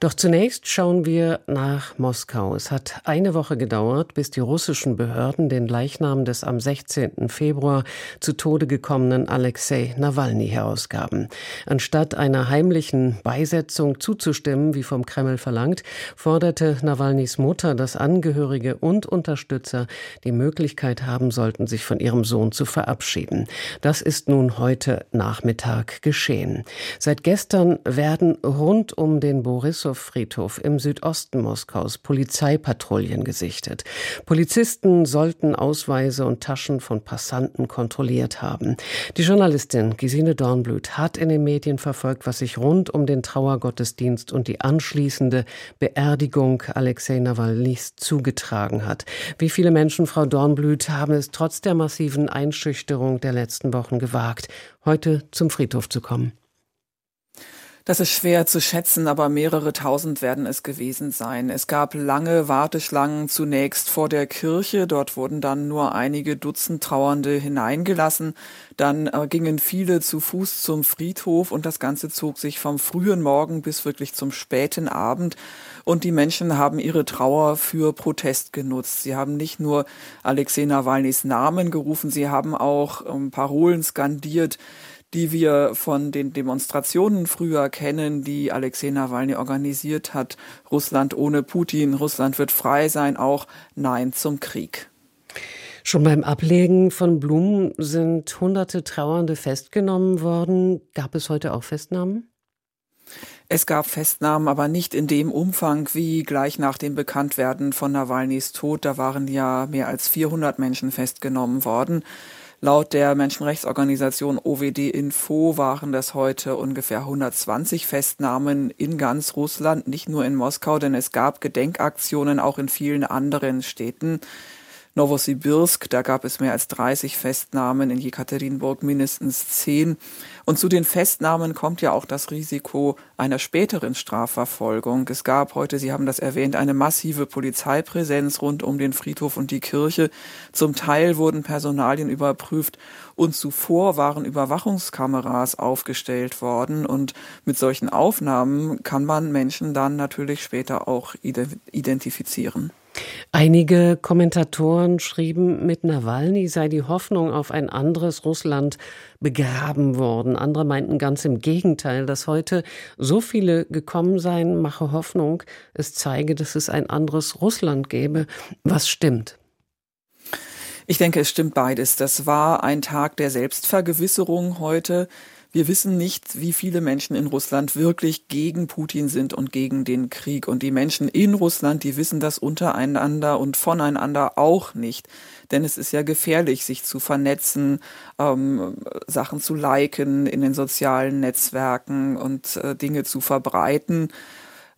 Doch zunächst schauen wir nach Moskau. Es hat eine Woche gedauert, bis die russischen Behörden den Leichnam des am 16. Februar zu Tode gekommenen Alexei Nawalny herausgaben. Anstatt einer heimlichen Beisetzung zuzustimmen, wie vom Kreml verlangt, forderte Nawalnys Mutter, dass Angehörige und Unterstützer die Möglichkeit haben sollten, sich von ihrem Sohn zu verabschieden. Das ist nun heute Nachmittag geschehen. Seit gestern werden rund um den Borissow-Friedhof im Südosten Moskaus Polizeipatrouillen gesichtet. Polizisten sollten Ausweise und Taschen von Passanten kontrolliert haben. Die Journalistin Gesine Dornblüt hat in den Medien verfolgt, was sich rund um den Trauergottesdienst und die anschließende Beerdigung Alexei Nawalnys zugetragen hat. Wie viele Menschen, Frau Dornblüt, haben es trotz der massiven Einschüchterung der letzten Wochen gewagt, heute zum Friedhof zu kommen? Das ist schwer zu schätzen, aber mehrere tausend werden es gewesen sein. Es gab lange Warteschlangen zunächst vor der Kirche. Dort wurden dann nur einige Dutzend Trauernde hineingelassen. Dann äh, gingen viele zu Fuß zum Friedhof und das Ganze zog sich vom frühen Morgen bis wirklich zum späten Abend. Und die Menschen haben ihre Trauer für Protest genutzt. Sie haben nicht nur Alexei Nawalnys Namen gerufen, sie haben auch ähm, Parolen skandiert die wir von den Demonstrationen früher kennen, die Alexei Nawalny organisiert hat. Russland ohne Putin, Russland wird frei sein, auch Nein zum Krieg. Schon beim Ablegen von Blumen sind hunderte Trauernde festgenommen worden. Gab es heute auch Festnahmen? Es gab Festnahmen, aber nicht in dem Umfang wie gleich nach dem Bekanntwerden von Nawalnys Tod. Da waren ja mehr als 400 Menschen festgenommen worden. Laut der Menschenrechtsorganisation OWD Info waren das heute ungefähr 120 Festnahmen in ganz Russland, nicht nur in Moskau, denn es gab Gedenkaktionen auch in vielen anderen Städten. Novosibirsk, da gab es mehr als 30 Festnahmen, in Jekaterinburg mindestens 10. Und zu den Festnahmen kommt ja auch das Risiko einer späteren Strafverfolgung. Es gab heute, Sie haben das erwähnt, eine massive Polizeipräsenz rund um den Friedhof und die Kirche. Zum Teil wurden Personalien überprüft und zuvor waren Überwachungskameras aufgestellt worden. Und mit solchen Aufnahmen kann man Menschen dann natürlich später auch identifizieren. Einige Kommentatoren schrieben, mit Nawalny sei die Hoffnung auf ein anderes Russland begraben worden. Andere meinten ganz im Gegenteil, dass heute so viele gekommen seien, mache Hoffnung, es zeige, dass es ein anderes Russland gäbe. Was stimmt? Ich denke, es stimmt beides. Das war ein Tag der Selbstvergewisserung heute. Wir wissen nicht, wie viele Menschen in Russland wirklich gegen Putin sind und gegen den Krieg. Und die Menschen in Russland, die wissen das untereinander und voneinander auch nicht. Denn es ist ja gefährlich, sich zu vernetzen, ähm, Sachen zu liken in den sozialen Netzwerken und äh, Dinge zu verbreiten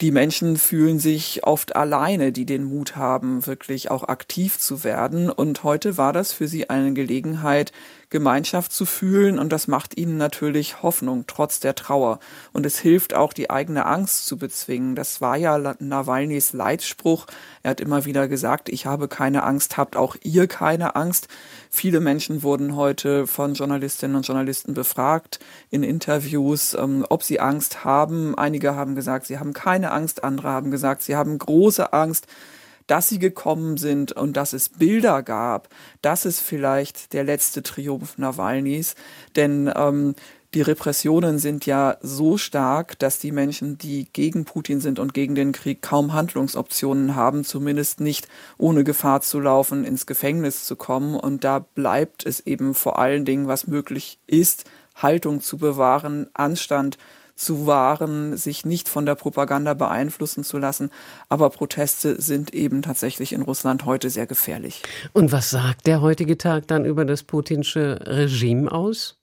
die Menschen fühlen sich oft alleine, die den Mut haben, wirklich auch aktiv zu werden. Und heute war das für sie eine Gelegenheit, Gemeinschaft zu fühlen und das macht ihnen natürlich Hoffnung trotz der Trauer und es hilft auch die eigene Angst zu bezwingen. Das war ja Nawalnys Leitspruch. Er hat immer wieder gesagt, ich habe keine Angst, habt auch ihr keine Angst. Viele Menschen wurden heute von Journalistinnen und Journalisten befragt in Interviews, ähm, ob sie Angst haben. Einige haben gesagt, sie haben keine Angst, andere haben gesagt, sie haben große Angst dass sie gekommen sind und dass es Bilder gab, das ist vielleicht der letzte Triumph Nawalnys. Denn ähm, die Repressionen sind ja so stark, dass die Menschen, die gegen Putin sind und gegen den Krieg, kaum Handlungsoptionen haben, zumindest nicht ohne Gefahr zu laufen, ins Gefängnis zu kommen. Und da bleibt es eben vor allen Dingen, was möglich ist, Haltung zu bewahren, Anstand zu wahren, sich nicht von der Propaganda beeinflussen zu lassen. Aber Proteste sind eben tatsächlich in Russland heute sehr gefährlich. Und was sagt der heutige Tag dann über das putinsche Regime aus?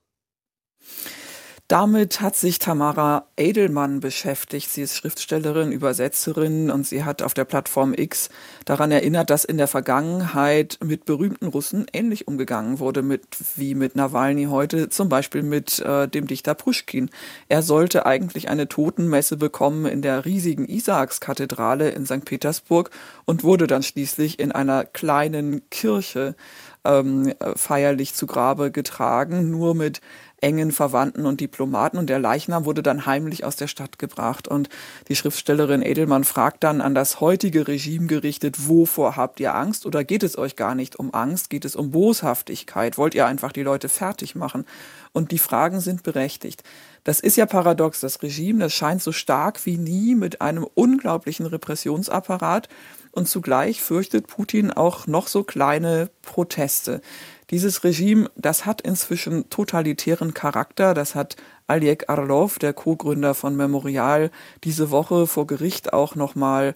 Damit hat sich Tamara Edelmann beschäftigt. Sie ist Schriftstellerin, Übersetzerin und sie hat auf der Plattform X daran erinnert, dass in der Vergangenheit mit berühmten Russen ähnlich umgegangen wurde mit, wie mit Nawalny heute, zum Beispiel mit äh, dem Dichter Pushkin. Er sollte eigentlich eine Totenmesse bekommen in der riesigen Isaakskathedrale in St. Petersburg und wurde dann schließlich in einer kleinen Kirche ähm, feierlich zu Grabe getragen, nur mit engen Verwandten und Diplomaten und der Leichnam wurde dann heimlich aus der Stadt gebracht. Und die Schriftstellerin Edelmann fragt dann an das heutige Regime gerichtet, wovor habt ihr Angst oder geht es euch gar nicht um Angst, geht es um Boshaftigkeit? Wollt ihr einfach die Leute fertig machen? Und die Fragen sind berechtigt. Das ist ja paradox. Das Regime, das scheint so stark wie nie mit einem unglaublichen Repressionsapparat und zugleich fürchtet Putin auch noch so kleine Proteste. Dieses Regime, das hat inzwischen totalitären Charakter. Das hat Aliek Arlov, der Co-Gründer von Memorial, diese Woche vor Gericht auch nochmal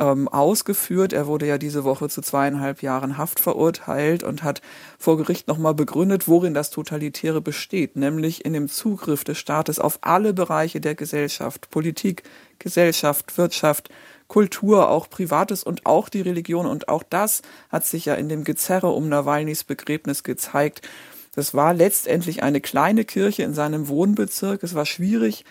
ähm, ausgeführt. Er wurde ja diese Woche zu zweieinhalb Jahren Haft verurteilt und hat vor Gericht nochmal begründet, worin das Totalitäre besteht, nämlich in dem Zugriff des Staates auf alle Bereiche der Gesellschaft, Politik, Gesellschaft, Wirtschaft, Kultur, auch Privates und auch die Religion. Und auch das hat sich ja in dem Gezerre um Nawalnys Begräbnis gezeigt. Das war letztendlich eine kleine Kirche in seinem Wohnbezirk. Es war schwierig,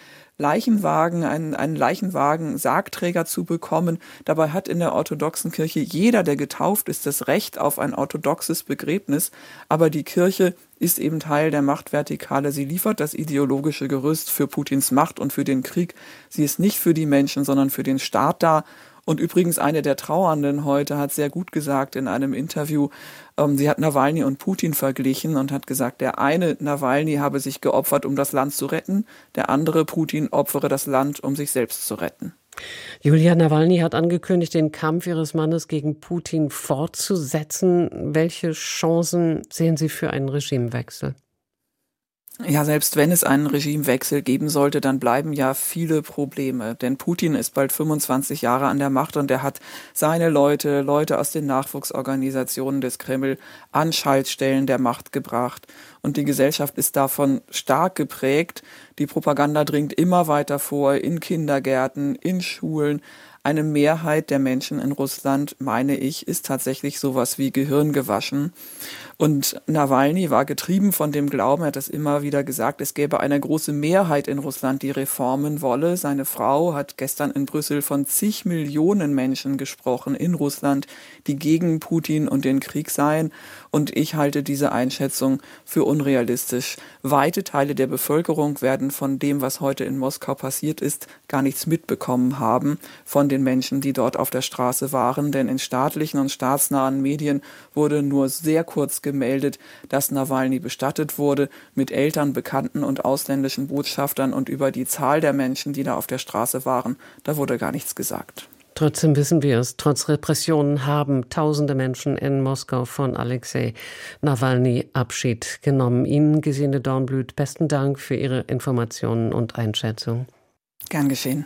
Leichenwagen, einen, einen Leichenwagen Sargträger zu bekommen. Dabei hat in der orthodoxen Kirche jeder, der getauft ist, das Recht auf ein orthodoxes Begräbnis. Aber die Kirche ist eben Teil der Machtvertikale. Sie liefert das ideologische Gerüst für Putins Macht und für den Krieg. Sie ist nicht für die Menschen, sondern für den Staat da. Und übrigens eine der Trauernden heute hat sehr gut gesagt in einem Interview, ähm, sie hat Nawalny und Putin verglichen und hat gesagt, der eine Nawalny habe sich geopfert, um das Land zu retten, der andere Putin opfere das Land, um sich selbst zu retten. Julia Nawalny hat angekündigt, den Kampf ihres Mannes gegen Putin fortzusetzen. Welche Chancen sehen Sie für einen Regimewechsel? Ja, selbst wenn es einen Regimewechsel geben sollte, dann bleiben ja viele Probleme. Denn Putin ist bald 25 Jahre an der Macht und er hat seine Leute, Leute aus den Nachwuchsorganisationen des Kreml an Schaltstellen der Macht gebracht. Und die Gesellschaft ist davon stark geprägt. Die Propaganda dringt immer weiter vor in Kindergärten, in Schulen eine Mehrheit der Menschen in Russland, meine ich, ist tatsächlich sowas wie Gehirn gewaschen. Und Nawalny war getrieben von dem Glauben, er hat das immer wieder gesagt, es gäbe eine große Mehrheit in Russland, die Reformen wolle. Seine Frau hat gestern in Brüssel von zig Millionen Menschen gesprochen in Russland, die gegen Putin und den Krieg seien. Und ich halte diese Einschätzung für unrealistisch. Weite Teile der Bevölkerung werden von dem, was heute in Moskau passiert ist, gar nichts mitbekommen haben von den Menschen, die dort auf der Straße waren. Denn in staatlichen und staatsnahen Medien wurde nur sehr kurz gemeldet, dass Nawalny bestattet wurde mit Eltern, Bekannten und ausländischen Botschaftern und über die Zahl der Menschen, die da auf der Straße waren, da wurde gar nichts gesagt. Trotzdem wissen wir es, trotz Repressionen haben tausende Menschen in Moskau von Alexei Nawalny Abschied genommen. Ihnen, Gesine Dornblüt, besten Dank für Ihre Informationen und Einschätzung. Gern geschehen.